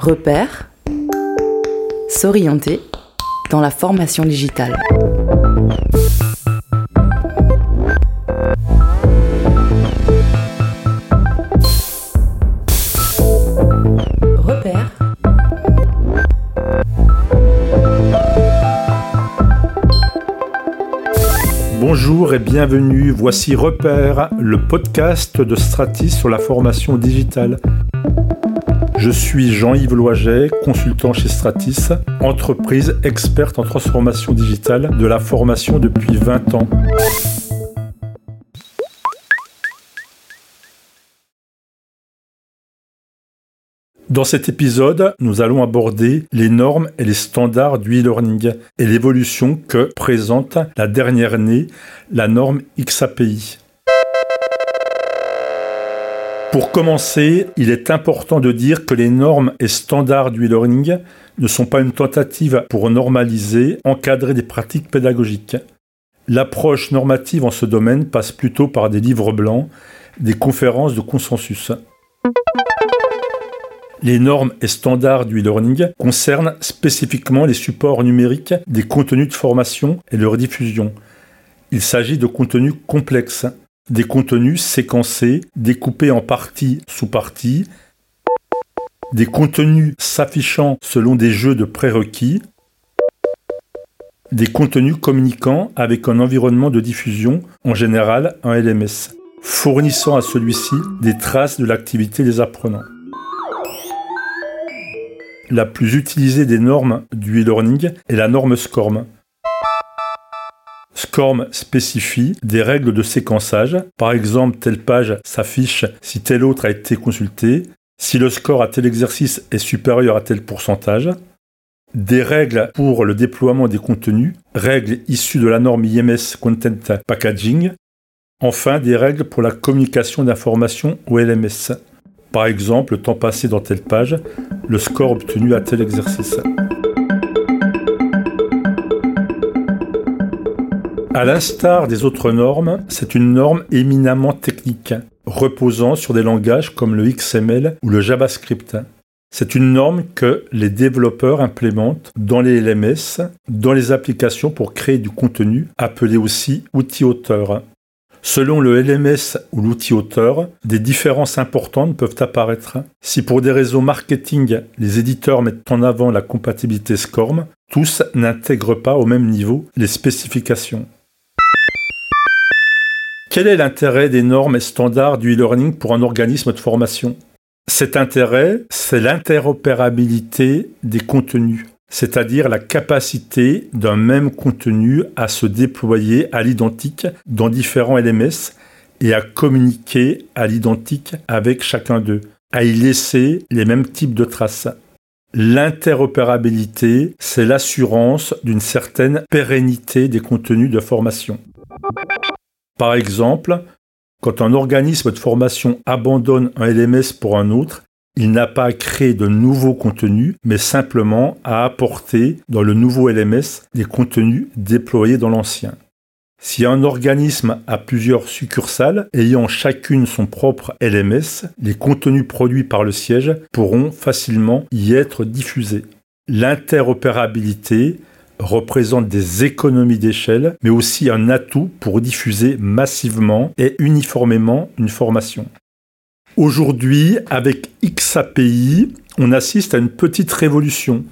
Repère, s'orienter dans la formation digitale. Repère. Bonjour et bienvenue, voici Repère, le podcast de Stratis sur la formation digitale. Je suis Jean-Yves Loiget, consultant chez Stratis, entreprise experte en transformation digitale de la formation depuis 20 ans. Dans cet épisode, nous allons aborder les normes et les standards du e-learning et l'évolution que présente la dernière née, la norme XAPI. Pour commencer, il est important de dire que les normes et standards du e-learning ne sont pas une tentative pour normaliser, encadrer des pratiques pédagogiques. L'approche normative en ce domaine passe plutôt par des livres blancs, des conférences de consensus. Les normes et standards du e-learning concernent spécifiquement les supports numériques des contenus de formation et leur diffusion. Il s'agit de contenus complexes, des contenus séquencés, découpés en parties sous parties, des contenus s'affichant selon des jeux de prérequis, des contenus communiquant avec un environnement de diffusion, en général un LMS, fournissant à celui-ci des traces de l'activité des apprenants la plus utilisée des normes du e-learning est la norme SCORM. SCORM spécifie des règles de séquençage. Par exemple, telle page s'affiche si telle autre a été consultée, si le score à tel exercice est supérieur à tel pourcentage. Des règles pour le déploiement des contenus, règles issues de la norme IMS Content Packaging. Enfin, des règles pour la communication d'informations au LMS. Par exemple, le temps passé dans telle page, le score obtenu à tel exercice. À l'instar des autres normes, c'est une norme éminemment technique, reposant sur des langages comme le XML ou le JavaScript. C'est une norme que les développeurs implémentent dans les LMS, dans les applications pour créer du contenu, appelé aussi outils auteurs. Selon le LMS ou l'outil auteur, des différences importantes peuvent apparaître. Si pour des réseaux marketing, les éditeurs mettent en avant la compatibilité SCORM, tous n'intègrent pas au même niveau les spécifications. Quel est l'intérêt des normes et standards du e-learning pour un organisme de formation? Cet intérêt, c'est l'interopérabilité des contenus c'est-à-dire la capacité d'un même contenu à se déployer à l'identique dans différents LMS et à communiquer à l'identique avec chacun d'eux, à y laisser les mêmes types de traces. L'interopérabilité, c'est l'assurance d'une certaine pérennité des contenus de formation. Par exemple, quand un organisme de formation abandonne un LMS pour un autre, il n'a pas à créer de nouveaux contenus, mais simplement à apporter dans le nouveau LMS des contenus déployés dans l'ancien. Si un organisme a plusieurs succursales ayant chacune son propre LMS, les contenus produits par le siège pourront facilement y être diffusés. L'interopérabilité représente des économies d'échelle, mais aussi un atout pour diffuser massivement et uniformément une formation. Aujourd'hui, avec XAPI, on assiste à une petite révolution.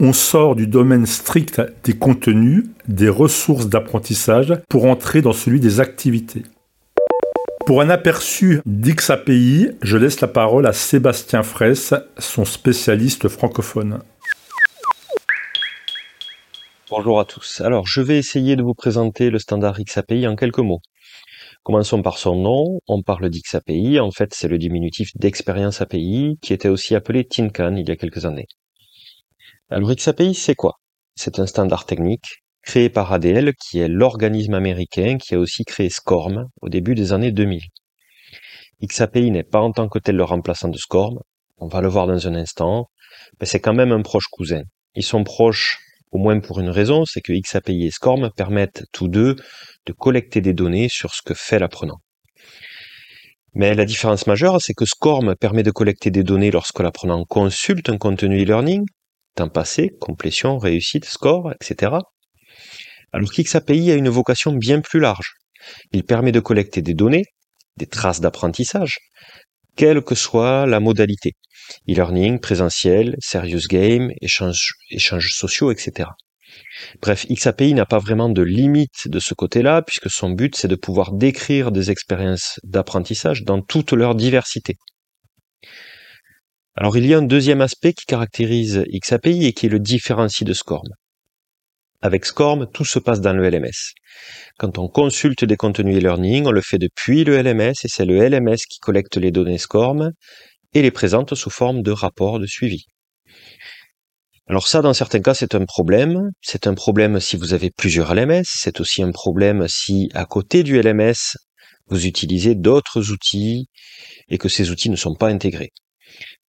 On sort du domaine strict des contenus, des ressources d'apprentissage, pour entrer dans celui des activités. Pour un aperçu d'XAPI, je laisse la parole à Sébastien Fraisse, son spécialiste francophone. Bonjour à tous. Alors, je vais essayer de vous présenter le standard XAPI en quelques mots. Commençons par son nom. On parle d'XAPI. En fait, c'est le diminutif d'expérience API qui était aussi appelé TINCAN il y a quelques années. Alors XAPI, c'est quoi? C'est un standard technique créé par ADL, qui est l'organisme américain qui a aussi créé SCORM au début des années 2000. XAPI n'est pas en tant que tel le remplaçant de SCORM. On va le voir dans un instant. Mais c'est quand même un proche cousin. Ils sont proches au moins pour une raison, c'est que XAPI et SCORM permettent tous deux de collecter des données sur ce que fait l'apprenant. Mais la différence majeure, c'est que SCORM permet de collecter des données lorsque l'apprenant consulte un contenu e-learning, temps passé, complétion, réussite, score, etc. Alors qu'XAPI a une vocation bien plus large. Il permet de collecter des données, des traces d'apprentissage, quelle que soit la modalité. E-learning, présentiel, serious game, échanges, sociaux, etc. Bref, XAPI n'a pas vraiment de limite de ce côté-là, puisque son but, c'est de pouvoir décrire des expériences d'apprentissage dans toute leur diversité. Alors il y a un deuxième aspect qui caractérise XAPI et qui le différencie de SCORM. Avec SCORM, tout se passe dans le LMS. Quand on consulte des contenus e-learning, on le fait depuis le LMS et c'est le LMS qui collecte les données SCORM et les présente sous forme de rapports de suivi. Alors ça, dans certains cas, c'est un problème. C'est un problème si vous avez plusieurs LMS. C'est aussi un problème si, à côté du LMS, vous utilisez d'autres outils et que ces outils ne sont pas intégrés.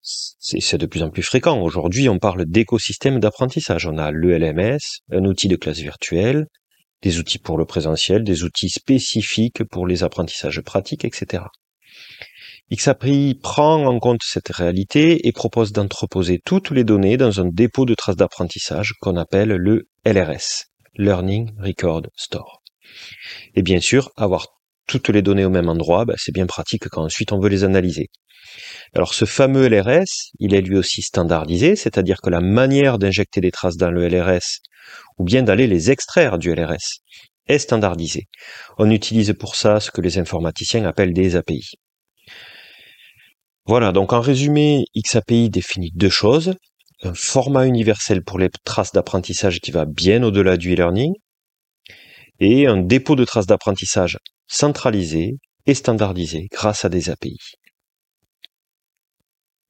C'est de plus en plus fréquent. Aujourd'hui, on parle d'écosystème d'apprentissage. On a le LMS, un outil de classe virtuelle, des outils pour le présentiel, des outils spécifiques pour les apprentissages pratiques, etc. XAPI prend en compte cette réalité et propose d'entreposer toutes les données dans un dépôt de traces d'apprentissage qu'on appelle le LRS, Learning Record Store. Et bien sûr, avoir toutes les données au même endroit, ben, c'est bien pratique quand ensuite on veut les analyser. Alors ce fameux LRS, il est lui aussi standardisé, c'est-à-dire que la manière d'injecter des traces dans le LRS ou bien d'aller les extraire du LRS est standardisée. On utilise pour ça ce que les informaticiens appellent des API. Voilà, donc en résumé, XAPI définit deux choses. Un format universel pour les traces d'apprentissage qui va bien au-delà du e-learning et un dépôt de traces d'apprentissage centralisé et standardisé grâce à des API.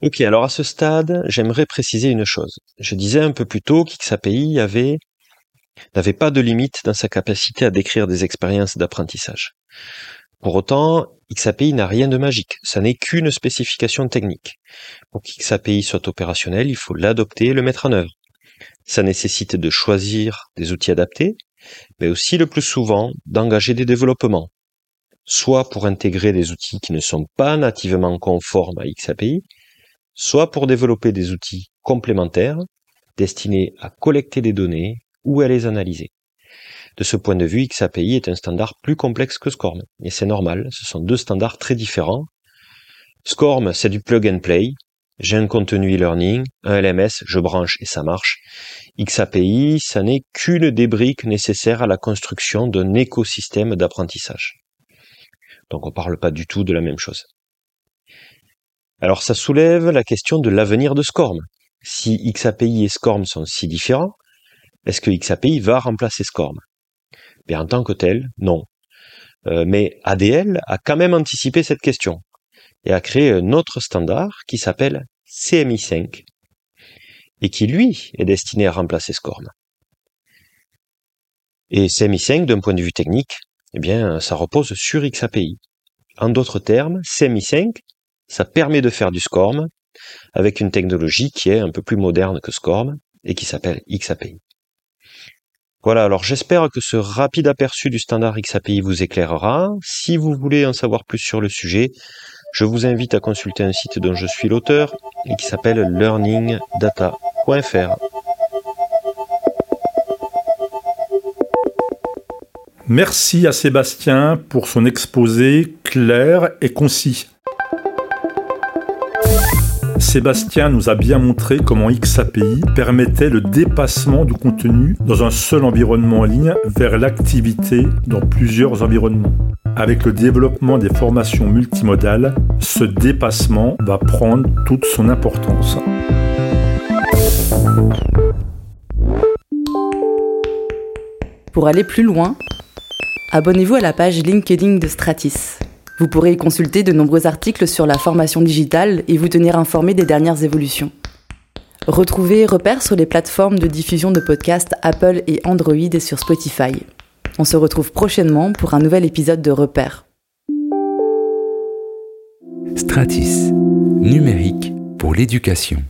Ok, alors à ce stade, j'aimerais préciser une chose. Je disais un peu plus tôt qu'XAPI avait n'avait pas de limite dans sa capacité à décrire des expériences d'apprentissage. Pour autant, XAPI n'a rien de magique, ça n'est qu'une spécification technique. Pour qu'XAPI soit opérationnel, il faut l'adopter et le mettre en œuvre. Ça nécessite de choisir des outils adaptés, mais aussi le plus souvent d'engager des développements, soit pour intégrer des outils qui ne sont pas nativement conformes à XAPI, soit pour développer des outils complémentaires destinés à collecter des données ou à les analyser. De ce point de vue, XAPI est un standard plus complexe que SCORM. Et c'est normal, ce sont deux standards très différents. SCORM, c'est du plug and play. J'ai un contenu e-learning, un LMS, je branche et ça marche. XAPI, ça n'est qu'une des briques nécessaires à la construction d'un écosystème d'apprentissage. Donc on ne parle pas du tout de la même chose. Alors ça soulève la question de l'avenir de SCORM. Si XAPI et SCORM sont si différents, est-ce que XAPI va remplacer SCORM? Mais en tant que tel, non. Euh, mais ADL a quand même anticipé cette question et a créé un autre standard qui s'appelle CMI5 et qui lui est destiné à remplacer SCORM. Et CMI5, d'un point de vue technique, eh bien, ça repose sur XAPI. En d'autres termes, CMI5, ça permet de faire du SCORM avec une technologie qui est un peu plus moderne que SCORM et qui s'appelle XAPI. Voilà, alors j'espère que ce rapide aperçu du standard XAPI vous éclairera. Si vous voulez en savoir plus sur le sujet, je vous invite à consulter un site dont je suis l'auteur et qui s'appelle learningdata.fr. Merci à Sébastien pour son exposé clair et concis. Sébastien nous a bien montré comment XAPI permettait le dépassement du contenu dans un seul environnement en ligne vers l'activité dans plusieurs environnements. Avec le développement des formations multimodales, ce dépassement va prendre toute son importance. Pour aller plus loin, abonnez-vous à la page LinkedIn de Stratis. Vous pourrez y consulter de nombreux articles sur la formation digitale et vous tenir informé des dernières évolutions. Retrouvez Repère sur les plateformes de diffusion de podcasts Apple et Android et sur Spotify. On se retrouve prochainement pour un nouvel épisode de Repère. Stratis, numérique pour l'éducation.